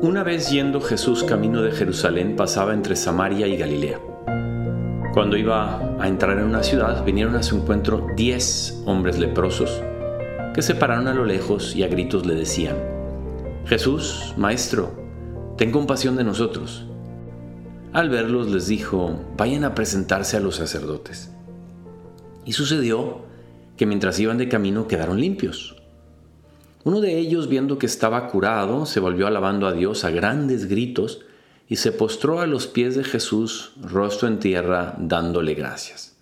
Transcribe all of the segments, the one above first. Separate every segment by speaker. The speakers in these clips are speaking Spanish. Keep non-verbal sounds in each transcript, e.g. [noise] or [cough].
Speaker 1: Una vez yendo Jesús camino de Jerusalén pasaba entre Samaria y Galilea. Cuando iba a entrar en una ciudad, vinieron a su encuentro diez hombres leprosos, que se pararon a lo lejos y a gritos le decían, Jesús, Maestro, ten compasión de nosotros. Al verlos les dijo, vayan a presentarse a los sacerdotes. Y sucedió que mientras iban de camino quedaron limpios. Uno de ellos, viendo que estaba curado, se volvió alabando a Dios a grandes gritos y se postró a los pies de Jesús, rostro en tierra, dándole gracias.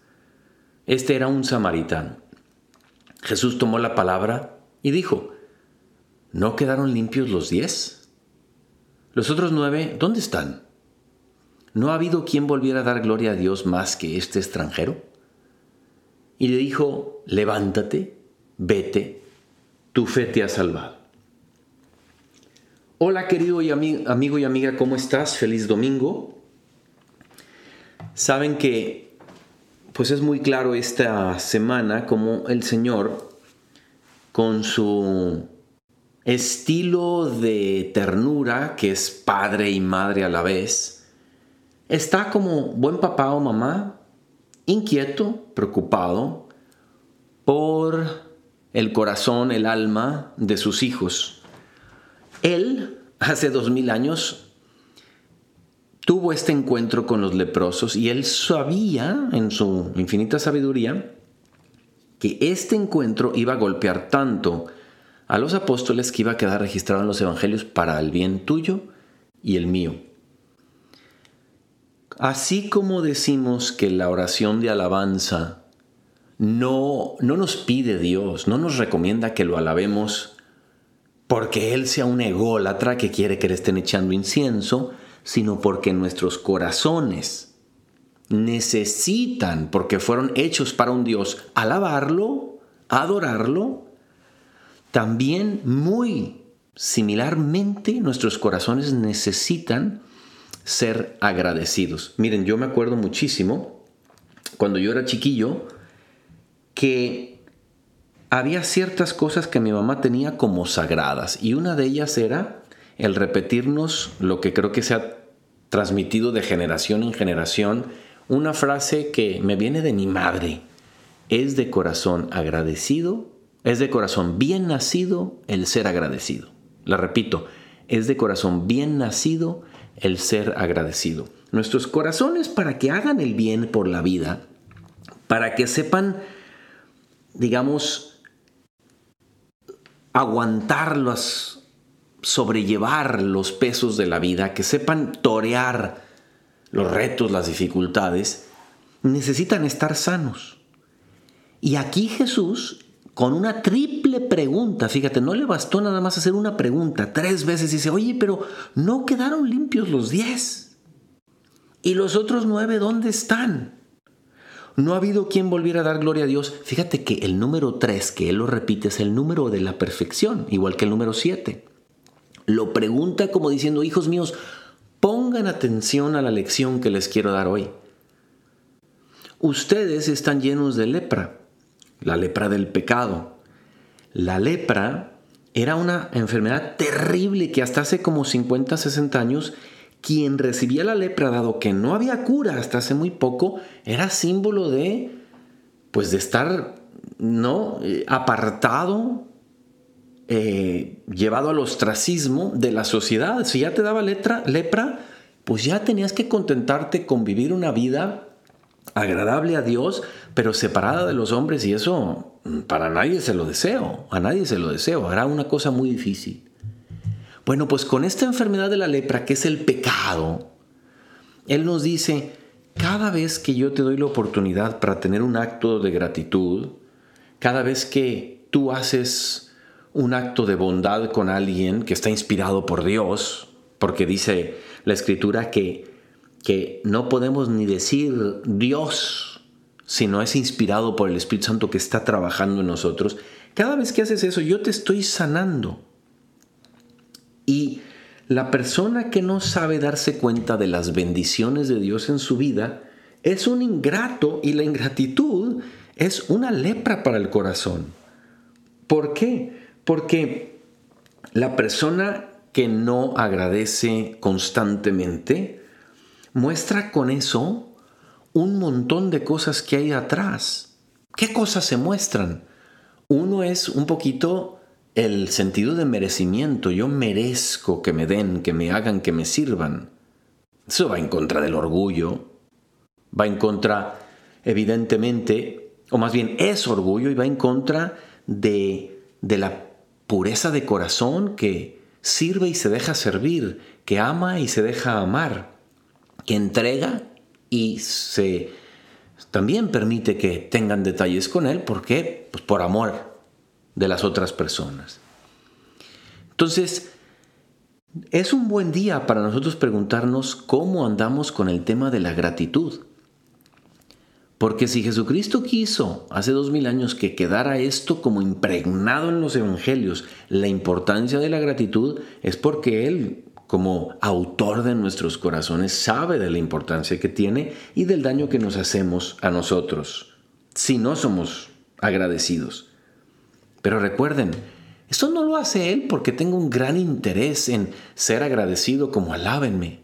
Speaker 1: Este era un samaritano. Jesús tomó la palabra y dijo, ¿no quedaron limpios los diez? Los otros nueve, ¿dónde están? ¿No ha habido quien volviera a dar gloria a Dios más que este extranjero? Y le dijo, levántate, vete, tu fe te ha salvado. Hola querido y amigo y amiga, ¿cómo estás? Feliz domingo. Saben que pues es muy claro esta semana como el Señor con su estilo de ternura, que es padre y madre a la vez, está como buen papá o mamá, inquieto, preocupado por el corazón, el alma de sus hijos. Él, hace dos mil años, tuvo este encuentro con los leprosos y él sabía, en su infinita sabiduría, que este encuentro iba a golpear tanto a los apóstoles que iba a quedar registrado en los evangelios para el bien tuyo y el mío. Así como decimos que la oración de alabanza no, no nos pide Dios, no nos recomienda que lo alabemos porque Él sea un ególatra que quiere que le estén echando incienso, sino porque nuestros corazones necesitan, porque fueron hechos para un Dios, alabarlo, adorarlo. También muy similarmente nuestros corazones necesitan ser agradecidos. Miren, yo me acuerdo muchísimo cuando yo era chiquillo que había ciertas cosas que mi mamá tenía como sagradas y una de ellas era el repetirnos lo que creo que se ha transmitido de generación en generación, una frase que me viene de mi madre. Es de corazón agradecido, es de corazón bien nacido el ser agradecido. La repito, es de corazón bien nacido el ser agradecido. Nuestros corazones para que hagan el bien por la vida, para que sepan, digamos, aguantarlos, sobrellevar los pesos de la vida, que sepan torear los retos, las dificultades, necesitan estar sanos. Y aquí Jesús con una triple pregunta. Fíjate, no le bastó nada más hacer una pregunta. Tres veces dice, oye, pero no quedaron limpios los diez. ¿Y los otros nueve dónde están? No ha habido quien volviera a dar gloria a Dios. Fíjate que el número tres, que él lo repite, es el número de la perfección, igual que el número siete. Lo pregunta como diciendo, hijos míos, pongan atención a la lección que les quiero dar hoy. Ustedes están llenos de lepra la lepra del pecado. La lepra era una enfermedad terrible que hasta hace como 50, 60 años, quien recibía la lepra, dado que no había cura hasta hace muy poco, era símbolo de, pues de estar, ¿no? Eh, apartado, eh, llevado al ostracismo de la sociedad. Si ya te daba lepra, pues ya tenías que contentarte con vivir una vida agradable a Dios, pero separada de los hombres y eso mm, para nadie se lo deseo, a nadie se lo deseo, hará una cosa muy difícil. Bueno, pues con esta enfermedad de la lepra, que es el pecado, Él nos dice, cada vez que yo te doy la oportunidad para tener un acto de gratitud, cada vez que tú haces un acto de bondad con alguien que está inspirado por Dios, porque dice la escritura que que no podemos ni decir Dios si no es inspirado por el Espíritu Santo que está trabajando en nosotros. Cada vez que haces eso, yo te estoy sanando. Y la persona que no sabe darse cuenta de las bendiciones de Dios en su vida es un ingrato y la ingratitud es una lepra para el corazón. ¿Por qué? Porque la persona que no agradece constantemente muestra con eso un montón de cosas que hay atrás. ¿Qué cosas se muestran? Uno es un poquito el sentido de merecimiento. Yo merezco que me den, que me hagan, que me sirvan. Eso va en contra del orgullo. Va en contra, evidentemente, o más bien es orgullo y va en contra de, de la pureza de corazón que sirve y se deja servir, que ama y se deja amar, que entrega y se también permite que tengan detalles con él, ¿por qué? Pues por amor de las otras personas. Entonces, es un buen día para nosotros preguntarnos cómo andamos con el tema de la gratitud. Porque si Jesucristo quiso hace dos mil años que quedara esto como impregnado en los evangelios, la importancia de la gratitud es porque Él, como autor de nuestros corazones, sabe de la importancia que tiene y del daño que nos hacemos a nosotros si no somos agradecidos. Pero recuerden, esto no lo hace Él porque tengo un gran interés en ser agradecido como alábenme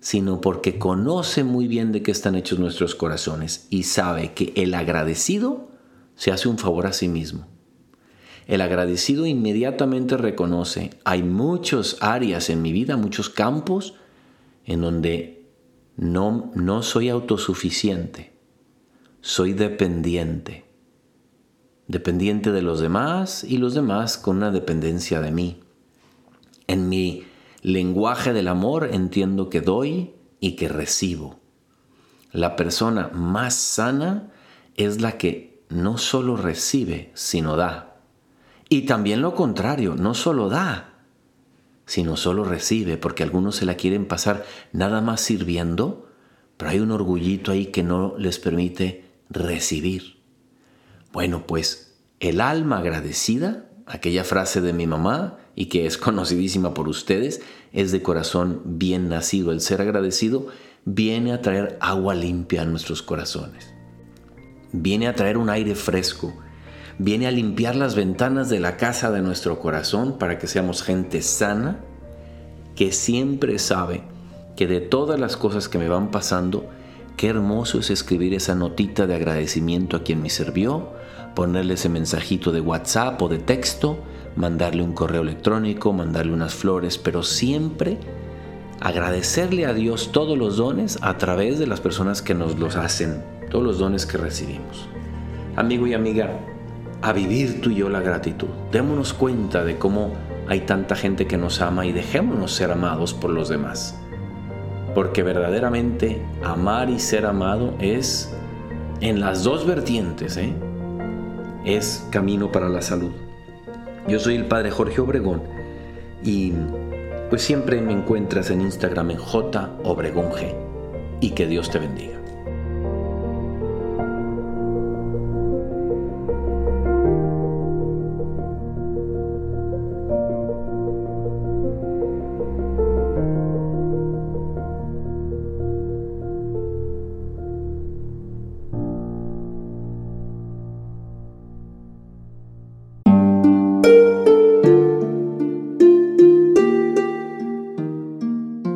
Speaker 1: sino porque conoce muy bien de qué están hechos nuestros corazones y sabe que el agradecido se hace un favor a sí mismo. El agradecido inmediatamente reconoce, hay muchas áreas en mi vida, muchos campos en donde no, no soy autosuficiente, soy dependiente, dependiente de los demás y los demás con una dependencia de mí. En mi lenguaje del amor entiendo que doy y que recibo. La persona más sana es la que no solo recibe, sino da. Y también lo contrario, no solo da, sino solo recibe, porque algunos se la quieren pasar nada más sirviendo, pero hay un orgullito ahí que no les permite recibir. Bueno, pues el alma agradecida, aquella frase de mi mamá, y que es [laughs] conocidísima por ustedes, es de corazón bien nacido. El ser agradecido viene a traer agua limpia a nuestros corazones. Viene a traer un aire fresco. Viene a limpiar las ventanas de la casa de nuestro corazón para que seamos gente sana, que siempre sabe que de todas las cosas que me van pasando, qué hermoso es escribir esa notita de agradecimiento a quien me sirvió, ponerle ese mensajito de WhatsApp o de texto, mandarle un correo electrónico, mandarle unas flores, pero siempre agradecerle a Dios todos los dones a través de las personas que nos los hacen, todos los dones que recibimos. Amigo y amiga, a vivir tú y yo la gratitud. Démonos cuenta de cómo hay tanta gente que nos ama y dejémonos ser amados por los demás. Porque verdaderamente amar y ser amado es en las dos vertientes, ¿eh? es camino para la salud. Yo soy el padre Jorge Obregón y pues siempre me encuentras en Instagram en J Obregón G y que Dios te bendiga.